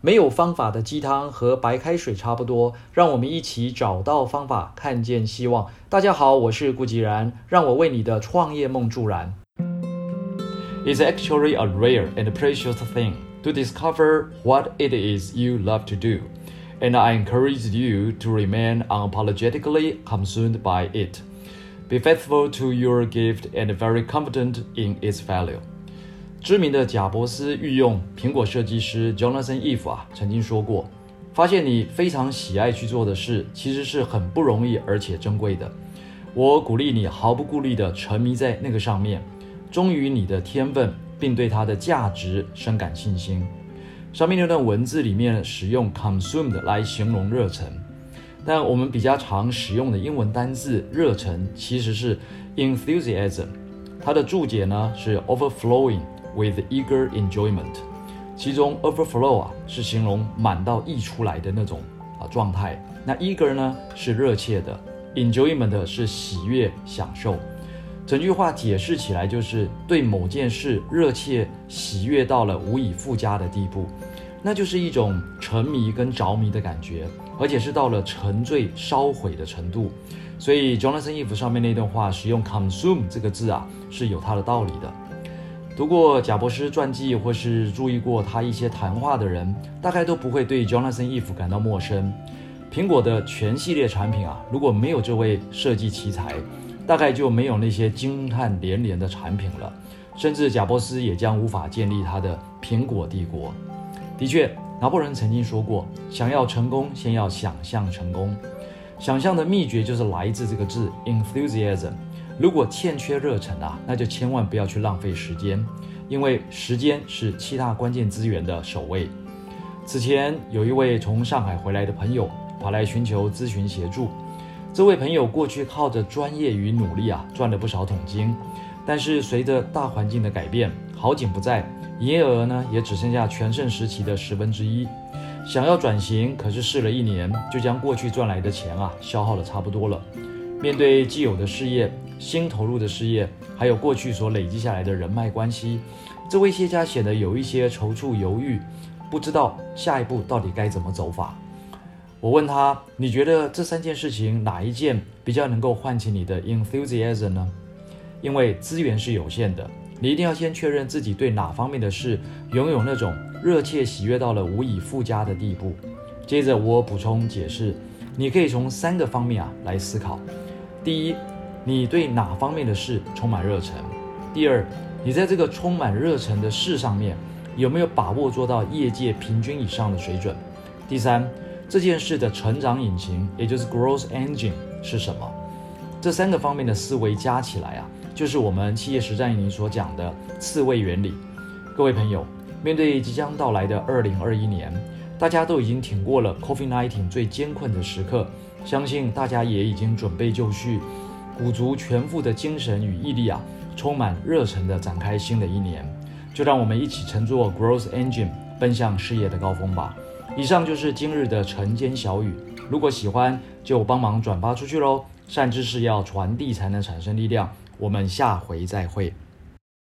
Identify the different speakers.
Speaker 1: 没有方法的鸡汤和白开水差不多，让我们一起找到方法，看见希望。大家好，我是顾吉然，让我为你的创业梦助燃。It's actually a rare and precious thing to discover what it is you love to do, and I encourage you to remain unapologetically consumed by it. Be faithful to your gift and very confident in its value. 知名的贾伯斯御用苹果设计师 Jonathan Ive 啊，曾经说过：“发现你非常喜爱去做的事，其实是很不容易而且珍贵的。我鼓励你毫不顾虑地沉迷在那个上面，忠于你的天分，并对它的价值深感信心。”上面那段文字里面使用 consumed 来形容热忱，但我们比较常使用的英文单字热忱其实是 enthusiasm，它的注解呢是 overflowing。With eager enjoyment，其中 overflow 啊是形容满到溢出来的那种啊状态，那 eager 呢是热切的，enjoyment 是喜悦享受。整句话解释起来就是对某件事热切喜悦到了无以复加的地步，那就是一种沉迷跟着迷的感觉，而且是到了沉醉烧毁的程度。所以 Jonathan Ive 上面那段话使用 consume 这个字啊是有它的道理的。读过贾博士传记或是注意过他一些谈话的人，大概都不会对 Jonathan Ive 感到陌生。苹果的全系列产品啊，如果没有这位设计奇才，大概就没有那些惊叹连连的产品了。甚至贾伯斯也将无法建立他的苹果帝国。的确，拿破仑曾经说过：“想要成功，先要想象成功。想象的秘诀就是来自这个字 enthusiasm。”如果欠缺热忱啊，那就千万不要去浪费时间，因为时间是七大关键资源的首位。此前有一位从上海回来的朋友跑来寻求咨询协助，这位朋友过去靠着专业与努力啊赚了不少桶金，但是随着大环境的改变，好景不在，营业额呢也只剩下全盛时期的十分之一。想要转型，可是试了一年，就将过去赚来的钱啊消耗的差不多了。面对既有的事业，新投入的事业，还有过去所累积下来的人脉关系，这位谢家显得有一些踌躇犹豫，不知道下一步到底该怎么走法。我问他：“你觉得这三件事情哪一件比较能够唤起你的 enthusiasm 呢？”因为资源是有限的，你一定要先确认自己对哪方面的事拥有那种热切喜悦到了无以复加的地步。接着我补充解释，你可以从三个方面啊来思考。第一。你对哪方面的事充满热忱？第二，你在这个充满热忱的事上面有没有把握做到业界平均以上的水准？第三，这件事的成长引擎，也就是 growth engine 是什么？这三个方面的思维加起来啊，就是我们企业实战营所讲的刺猬原理。各位朋友，面对即将到来的二零二一年，大家都已经挺过了 COVID-19 最艰困的时刻，相信大家也已经准备就绪。鼓足全副的精神与毅力啊，充满热忱地展开新的一年，就让我们一起乘坐 Growth Engine 奔向事业的高峰吧。以上就是今日的晨间小语，如果喜欢就帮忙转发出去喽。善知识要传递才能产生力量。我们下回再会。